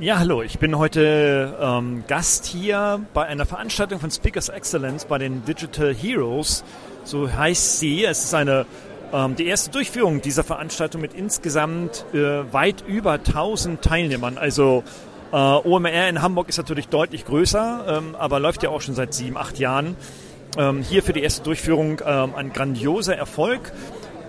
Ja, hallo, ich bin heute ähm, Gast hier bei einer Veranstaltung von Speakers Excellence bei den Digital Heroes. So heißt sie. Es ist eine ähm, die erste Durchführung dieser Veranstaltung mit insgesamt äh, weit über 1000 Teilnehmern. Also äh, OMR in Hamburg ist natürlich deutlich größer, ähm, aber läuft ja auch schon seit sieben, acht Jahren. Ähm, hier für die erste Durchführung ähm, ein grandioser Erfolg.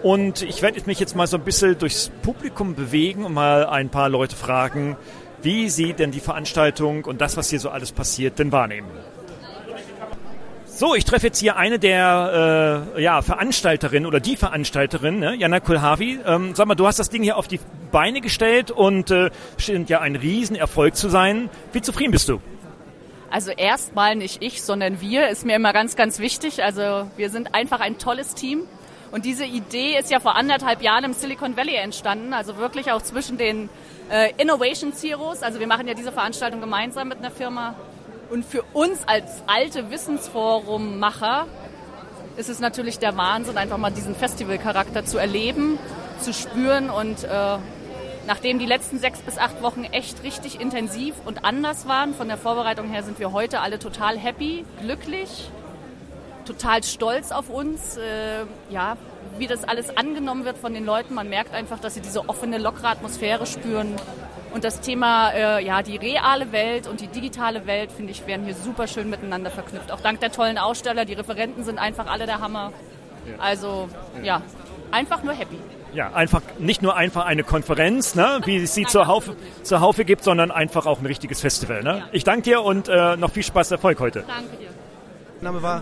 Und ich werde mich jetzt mal so ein bisschen durchs Publikum bewegen und mal ein paar Leute fragen, wie sie denn die Veranstaltung und das, was hier so alles passiert, denn wahrnehmen. So, ich treffe jetzt hier eine der äh, ja, Veranstalterinnen oder die Veranstalterin, ne? Jana Kulhavi. Ähm, sag mal, du hast das Ding hier auf die Beine gestellt und äh, scheint ja ein Riesenerfolg zu sein. Wie zufrieden bist du? Also erstmal nicht ich, sondern wir, ist mir immer ganz, ganz wichtig. Also wir sind einfach ein tolles Team. Und diese Idee ist ja vor anderthalb Jahren im Silicon Valley entstanden, also wirklich auch zwischen den äh, Innovation Heroes. Also wir machen ja diese Veranstaltung gemeinsam mit einer Firma. Und für uns als alte Wissensforum-Macher ist es natürlich der Wahnsinn, einfach mal diesen Festivalcharakter zu erleben, zu spüren und äh, nachdem die letzten sechs bis acht Wochen echt richtig intensiv und anders waren, von der Vorbereitung her sind wir heute alle total happy, glücklich total stolz auf uns, äh, ja, wie das alles angenommen wird von den Leuten. Man merkt einfach, dass sie diese offene, lockere Atmosphäre spüren. Und das Thema, äh, ja, die reale Welt und die digitale Welt, finde ich, werden hier super schön miteinander verknüpft. Auch dank der tollen Aussteller, die Referenten sind einfach alle der Hammer. Also, ja, einfach nur happy. Ja, einfach nicht nur einfach eine Konferenz, ne, wie es sie zur Haufe, zur Haufe gibt, sondern einfach auch ein richtiges Festival. Ne? Ich danke dir und äh, noch viel Spaß, Erfolg heute. Danke dir. Name war?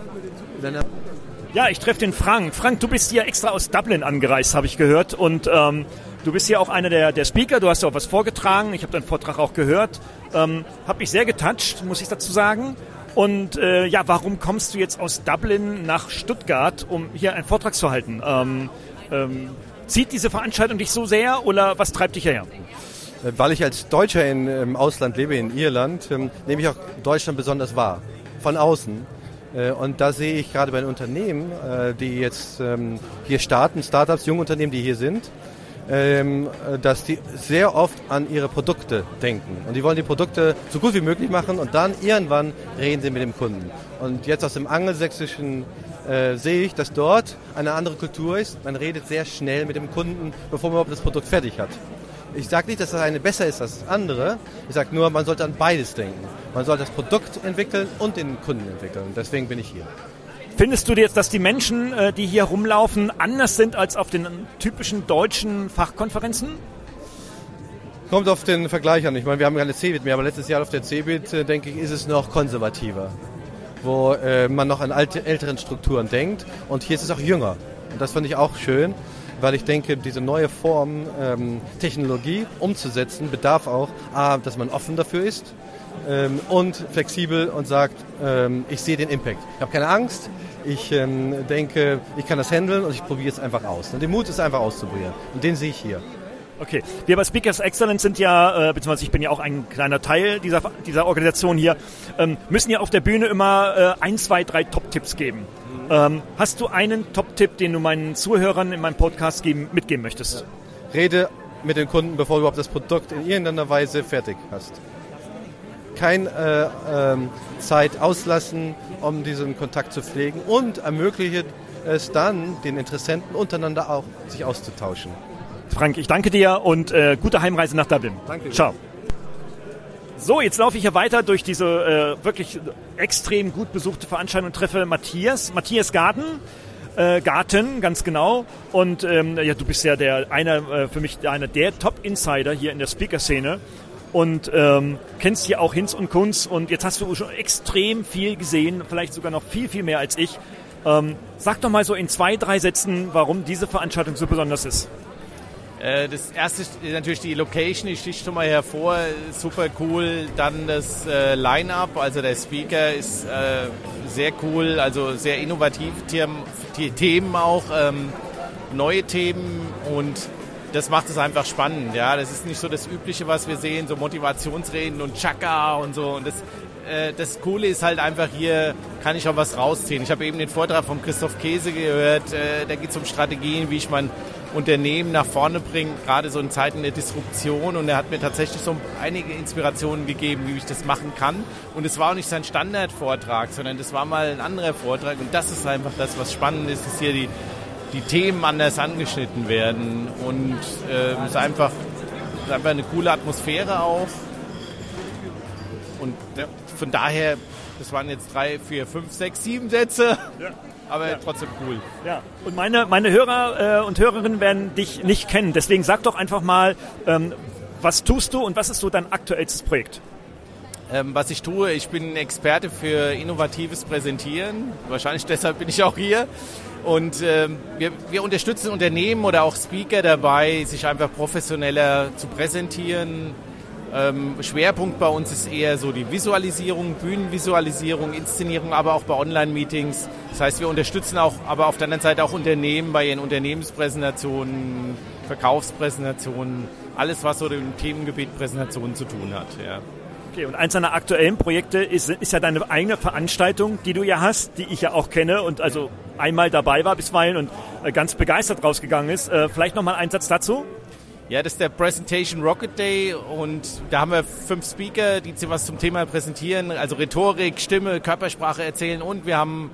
Ja, ich treffe den Frank. Frank, du bist hier extra aus Dublin angereist, habe ich gehört. Und ähm, du bist hier auch einer der, der Speaker. Du hast ja auch was vorgetragen. Ich habe deinen Vortrag auch gehört. Ähm, habe mich sehr getoucht, muss ich dazu sagen. Und äh, ja, warum kommst du jetzt aus Dublin nach Stuttgart, um hier einen Vortrag zu halten? Ähm, ähm, zieht diese Veranstaltung dich so sehr oder was treibt dich hierher? Äh, weil ich als Deutscher in, im Ausland lebe, in Irland, ähm, nehme ich auch Deutschland besonders wahr. Von außen. Äh, und da sehe ich gerade bei den Unternehmen, äh, die jetzt ähm, hier starten, Startups, junge Unternehmen, die hier sind, ähm, dass die sehr oft an ihre Produkte denken. Und die wollen die Produkte so gut wie möglich machen und dann irgendwann reden sie mit dem Kunden. Und jetzt aus dem Angelsächsischen äh, sehe ich, dass dort eine andere Kultur ist. Man redet sehr schnell mit dem Kunden, bevor man überhaupt das Produkt fertig hat. Ich sage nicht, dass das eine besser ist als das andere. Ich sage nur, man sollte an beides denken. Man soll das Produkt entwickeln und den Kunden entwickeln. Deswegen bin ich hier. Findest du jetzt, dass die Menschen, äh, die hier rumlaufen, anders sind als auf den typischen deutschen Fachkonferenzen? Kommt auf den Vergleich an. Ich meine, wir haben keine CeBIT mehr, aber letztes Jahr auf der CeBIT, äh, denke ich, ist es noch konservativer, wo äh, man noch an alte, älteren Strukturen denkt. Und hier ist es auch jünger. Und das fand ich auch schön weil ich denke, diese neue Form ähm, Technologie umzusetzen bedarf auch, A, dass man offen dafür ist ähm, und flexibel und sagt, ähm, ich sehe den Impact. Ich habe keine Angst, ich ähm, denke, ich kann das handeln und ich probiere es einfach aus. Und der Mut ist einfach auszuprobieren und den sehe ich hier. Okay, wir bei Speakers Excellence sind ja, äh, beziehungsweise ich bin ja auch ein kleiner Teil dieser, dieser Organisation hier, ähm, müssen ja auf der Bühne immer äh, ein, zwei, drei Top-Tipps geben. Ähm, hast du einen Top-Tipp, den du meinen Zuhörern in meinem Podcast geben, mitgeben möchtest? Rede mit den Kunden, bevor du überhaupt das Produkt in irgendeiner Weise fertig hast. Kein äh, ähm, Zeit auslassen, um diesen Kontakt zu pflegen und ermögliche es dann den Interessenten untereinander auch sich auszutauschen. Frank, ich danke dir und äh, gute Heimreise nach Dublin. Danke. Ciao. So, jetzt laufe ich hier weiter durch diese äh, wirklich extrem gut besuchte Veranstaltung und treffe Matthias, Matthias Garten. Äh, Garten, ganz genau. Und ähm, ja, du bist ja der einer äh, für mich einer der Top-Insider hier in der Speaker-Szene und ähm, kennst hier auch Hinz und Kunz und jetzt hast du schon extrem viel gesehen, vielleicht sogar noch viel, viel mehr als ich. Ähm, sag doch mal so in zwei, drei Sätzen, warum diese Veranstaltung so besonders ist. Äh, das erste ist natürlich die Location, die sticht schon mal hervor, super cool. Dann das äh, Line-up, also der Speaker ist äh, sehr cool, also sehr innovativ, Themen auch, ähm, neue Themen. Und das macht es einfach spannend. Ja, das ist nicht so das Übliche, was wir sehen, so Motivationsreden und Chaka und so. Und das, äh, das Coole ist halt einfach hier kann ich auch was rausziehen. Ich habe eben den Vortrag von Christoph Käse gehört, äh, da geht es um Strategien, wie ich mein Unternehmen nach vorne bringe, gerade so in Zeiten der Disruption. Und er hat mir tatsächlich so einige Inspirationen gegeben, wie ich das machen kann. Und es war auch nicht sein Standardvortrag, sondern das war mal ein anderer Vortrag. Und das ist einfach das, was spannend ist, dass hier die, die Themen anders angeschnitten werden. Und äh, es ist einfach, ist einfach eine coole Atmosphäre auch. Und von daher das waren jetzt drei, vier, fünf, sechs, sieben Sätze. Ja. Aber ja. trotzdem cool. Ja, und meine, meine Hörer äh, und Hörerinnen werden dich nicht kennen. Deswegen sag doch einfach mal, ähm, was tust du und was ist so dein aktuellstes Projekt? Ähm, was ich tue, ich bin Experte für innovatives Präsentieren. Wahrscheinlich deshalb bin ich auch hier. Und ähm, wir, wir unterstützen Unternehmen oder auch Speaker dabei, sich einfach professioneller zu präsentieren, ähm, Schwerpunkt bei uns ist eher so die Visualisierung, Bühnenvisualisierung, Inszenierung, aber auch bei Online-Meetings. Das heißt, wir unterstützen auch, aber auf der anderen Seite auch Unternehmen bei ihren Unternehmenspräsentationen, Verkaufspräsentationen, alles, was so dem Themengebiet Präsentationen zu tun hat. Ja. Okay, und eins deiner aktuellen Projekte ist, ist ja deine eigene Veranstaltung, die du ja hast, die ich ja auch kenne und also einmal dabei war bisweilen und äh, ganz begeistert rausgegangen ist. Äh, vielleicht nochmal einen Satz dazu? Ja, das ist der Presentation Rocket Day und da haben wir fünf Speaker, die was zum Thema präsentieren, also Rhetorik, Stimme, Körpersprache erzählen und wir haben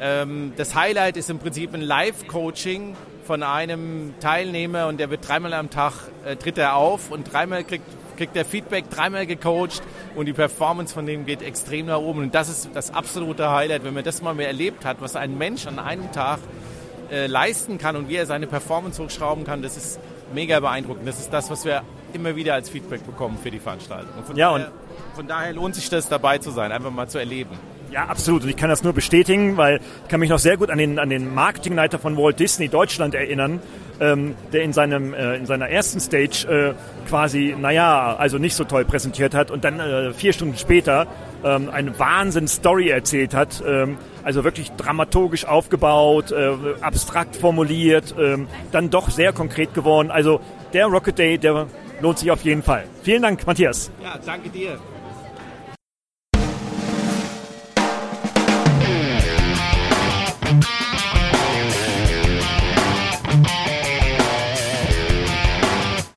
ähm, das Highlight ist im Prinzip ein Live-Coaching von einem Teilnehmer und der wird dreimal am Tag äh, tritt er auf und dreimal kriegt kriegt er Feedback, dreimal gecoacht und die Performance von dem geht extrem nach oben. Und das ist das absolute Highlight, wenn man das mal mehr erlebt hat, was ein Mensch an einem Tag äh, leisten kann und wie er seine Performance hochschrauben kann, das ist mega beeindruckend. Das ist das, was wir immer wieder als Feedback bekommen für die Veranstaltung. Und von, ja, daher, und von daher lohnt sich das, dabei zu sein, einfach mal zu erleben. Ja, absolut. Und ich kann das nur bestätigen, weil ich kann mich noch sehr gut an den, an den Marketingleiter von Walt Disney Deutschland erinnern, ähm, der in, seinem, äh, in seiner ersten Stage äh, quasi, naja, also nicht so toll präsentiert hat und dann äh, vier Stunden später ähm, eine Wahnsinn-Story erzählt hat. Ähm, also wirklich dramaturgisch aufgebaut, äh, abstrakt formuliert, äh, dann doch sehr konkret geworden. Also der Rocket Day, der lohnt sich auf jeden Fall. Vielen Dank, Matthias. Ja, danke dir.